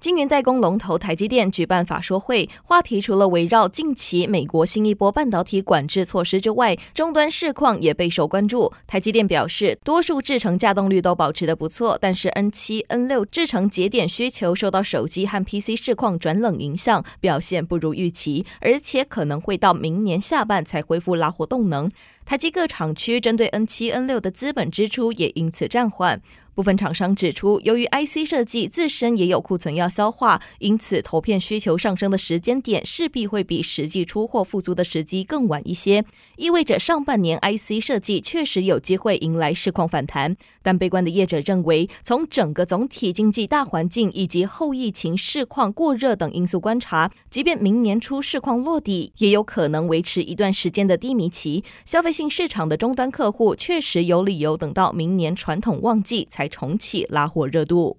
晶圆代工龙头台积电举办法说会，话题除了围绕近期美国新一波半导体管制措施之外，终端市况也备受关注。台积电表示，多数制程稼动率都保持得不错，但是 N 七、N 六制程节点需求受到手机和 PC 市况转冷影响，表现不如预期，而且可能会到明年下半才恢复拉货动能。台积各厂区针对 N 七、N 六的资本支出也因此暂缓。部分厂商指出，由于 IC 设计自身也有库存要消化，因此投片需求上升的时间点势必会比实际出货复苏的时机更晚一些，意味着上半年 IC 设计确实有机会迎来市况反弹。但悲观的业者认为，从整个总体经济大环境以及后疫情市况过热等因素观察，即便明年初市况落底，也有可能维持一段时间的低迷期。消费性市场的终端客户确实有理由等到明年传统旺季才重启拉货热度。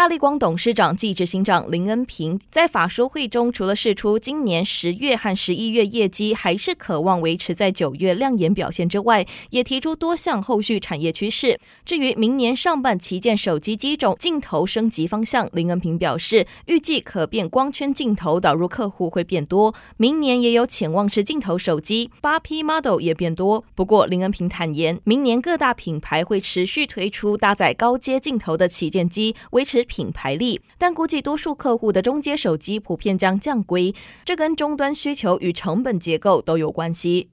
大立光董事长暨执行长林恩平在法说会中，除了释出今年十月和十一月业绩还是渴望维持在九月亮眼表现之外，也提出多项后续产业趋势。至于明年上半旗舰手机机种镜头升级方向，林恩平表示，预计可变光圈镜头导入客户会变多，明年也有潜望式镜头手机八 P model 也变多。不过，林恩平坦言，明年各大品牌会持续推出搭载高阶镜头的旗舰机，维持。品牌力，但估计多数客户的中阶手机普遍将降规，这跟终端需求与成本结构都有关系。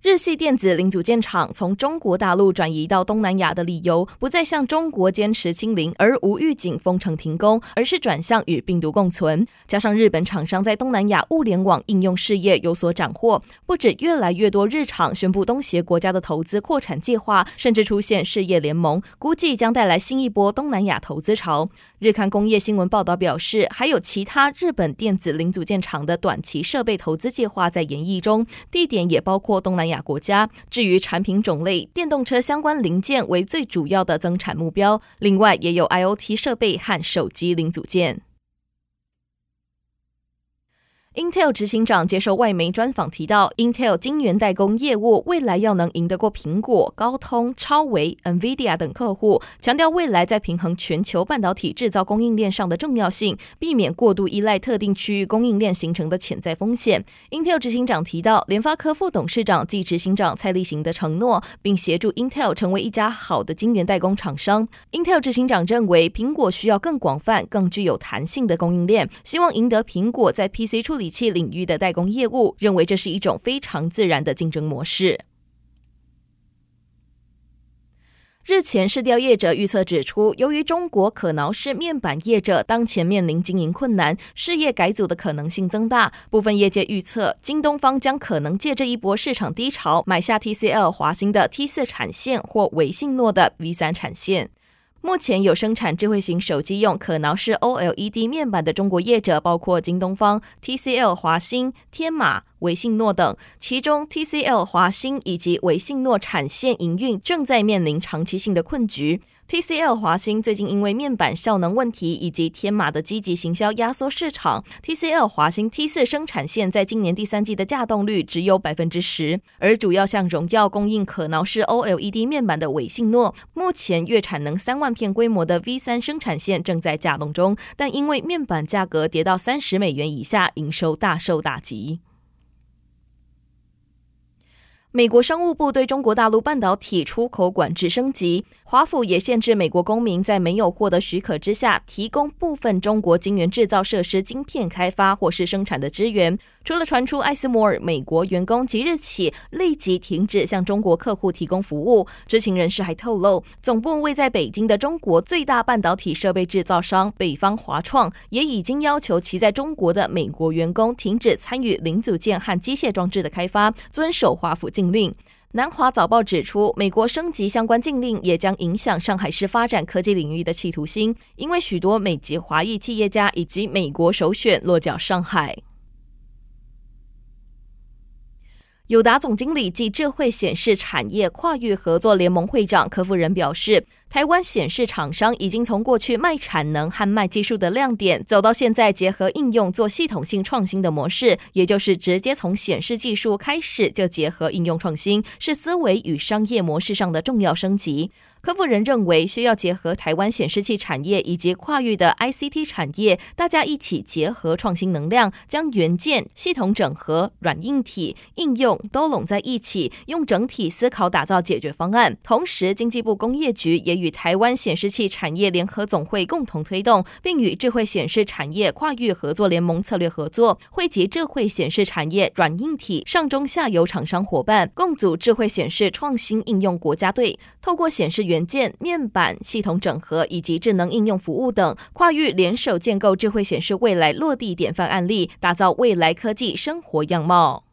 日系电子零组件厂从中国大陆转移到东南亚的理由，不再向中国坚持清零而无预警封城停工，而是转向与病毒共存。加上日本厂商在东南亚物联网应用事业有所斩获，不止越来越多日厂宣布东协国家的投资扩产计划，甚至出现事业联盟，估计将带来新一波东南亚投资潮。日刊工业新闻报道表示，还有其他日本电子零组件厂的短期设备投资计划在研议中，地点也包括东南亚国家。至于产品种类，电动车相关零件为最主要的增产目标，另外也有 IoT 设备和手机零组件。Intel 执行长接受外媒专访提到，Intel 晶圆代工业务未来要能赢得过苹果、高通、超微、NVIDIA 等客户，强调未来在平衡全球半导体制造供应链上的重要性，避免过度依赖特定区域供应链形成的潜在风险。Intel 执行长提到，联发科副董事长暨执行长蔡力行的承诺，并协助 Intel 成为一家好的晶圆代工厂商。Intel 执行长认为，苹果需要更广泛、更具有弹性的供应链，希望赢得苹果在 PC 处理器领域的代工业务，认为这是一种非常自然的竞争模式。日前，市调业者预测指出，由于中国可挠式面板业者当前面临经营困难，事业改组的可能性增大。部分业界预测，京东方将可能借这一波市场低潮，买下 TCL 华星的 T 四产线或维信诺的 V 三产线。目前有生产智慧型手机用可挠式 OLED 面板的中国业者，包括京东方、TCL 华星、天马、维信诺等。其中，TCL 华星以及维信诺产线营运正在面临长期性的困局。TCL 华星最近因为面板效能问题以及天马的积极行销压缩市场，TCL 华星 T 四生产线在今年第三季的稼动率只有百分之十，而主要向荣耀供应可挠式 OLED 面板的伟信诺，目前月产能三万片规模的 V 三生产线正在稼动中，但因为面板价格跌到三十美元以下，营收大受打击。美国商务部对中国大陆半导体出口管制升级，华府也限制美国公民在没有获得许可之下提供部分中国晶圆制造设施晶片开发或是生产的资源。除了传出艾斯摩尔美国员工即日起立即停止向中国客户提供服务，知情人士还透露，总部位在北京的中国最大半导体设备制造商北方华创也已经要求其在中国的美国员工停止参与零组件和机械装置的开发，遵守华府禁令。南华早报指出，美国升级相关禁令也将影响上海市发展科技领域的企图心，因为许多美籍华裔企业家以及美国首选落脚上海。友达总经理暨智慧显示产业跨域合作联盟会长柯夫人表示，台湾显示厂商已经从过去卖产能和卖技术的亮点，走到现在结合应用做系统性创新的模式，也就是直接从显示技术开始就结合应用创新，是思维与商业模式上的重要升级。柯富人认为，需要结合台湾显示器产业以及跨域的 ICT 产业，大家一起结合创新能量，将元件、系统整合、软硬体、应用都拢在一起，用整体思考打造解决方案。同时，经济部工业局也与台湾显示器产业联合总会共同推动，并与智慧显示产业跨域合作联盟策略合作，汇集智慧显示产业软硬体上中下游厂商伙伴，共组智慧显示创新应用国家队，透过显示元件、面板、系统整合以及智能应用服务等跨域联手建构智慧显示未来落地典范案例，打造未来科技生活样貌。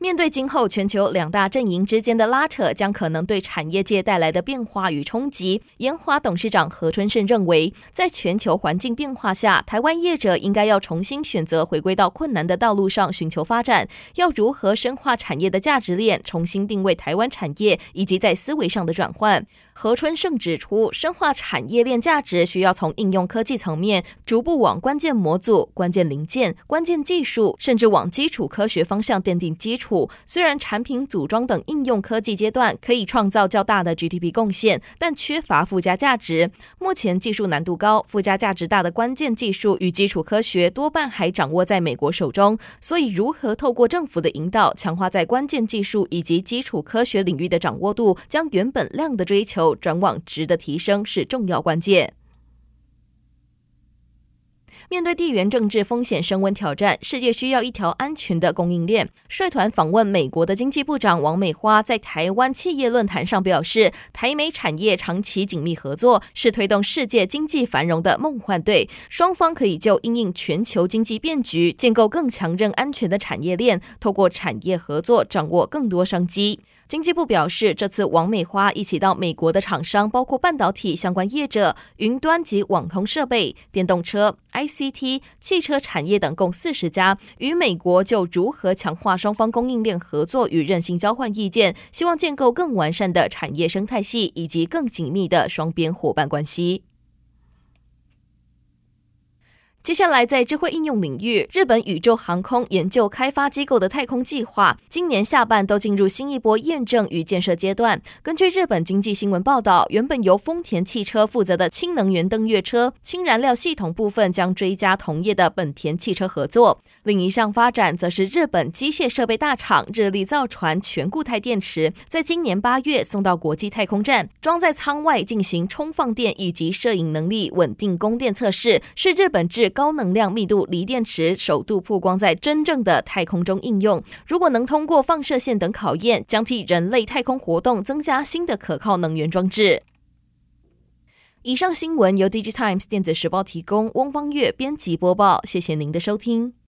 面对今后全球两大阵营之间的拉扯，将可能对产业界带来的变化与冲击。研华董事长何春盛认为，在全球环境变化下，台湾业者应该要重新选择回归到困难的道路上寻求发展。要如何深化产业的价值链，重新定位台湾产业，以及在思维上的转换。何春盛指出，深化产业链价值需要从应用科技层面，逐步往关键模组、关键零件、关键技术，甚至往基础科学方向奠定基础。虽然产品组装等应用科技阶段可以创造较大的 GDP 贡献，但缺乏附加价值。目前技术难度高、附加价值大的关键技术与基础科学多半还掌握在美国手中。所以，如何透过政府的引导，强化在关键技术以及基础科学领域的掌握度，将原本量的追求转往值的提升，是重要关键。面对地缘政治风险升温挑战，世界需要一条安全的供应链。率团访问美国的经济部长王美花在台湾企业论坛上表示，台美产业长期紧密合作，是推动世界经济繁荣的梦幻队。双方可以就应应全球经济变局，建构更强韧安全的产业链，透过产业合作，掌握更多商机。经济部表示，这次王美花一起到美国的厂商包括半导体相关业者、云端及网通设备、电动车、ICT、汽车产业等共四十家，与美国就如何强化双方供应链合作与韧性交换意见，希望建构更完善的产业生态系以及更紧密的双边伙伴关系。接下来，在智慧应用领域，日本宇宙航空研究开发机构的太空计划，今年下半都进入新一波验证与建设阶段。根据日本经济新闻报道，原本由丰田汽车负责的氢能源登月车氢燃料系统部分将追加同业的本田汽车合作。另一项发展，则是日本机械设备大厂日立造船全固态电池，在今年八月送到国际太空站，装在舱外进行充放电以及摄影能力稳定供电测试，是日本制。高能量密度锂电池首度曝光在真正的太空中应用，如果能通过放射线等考验，将替人类太空活动增加新的可靠能源装置。以上新闻由 DigiTimes 电子时报提供，翁方月编辑播报，谢谢您的收听。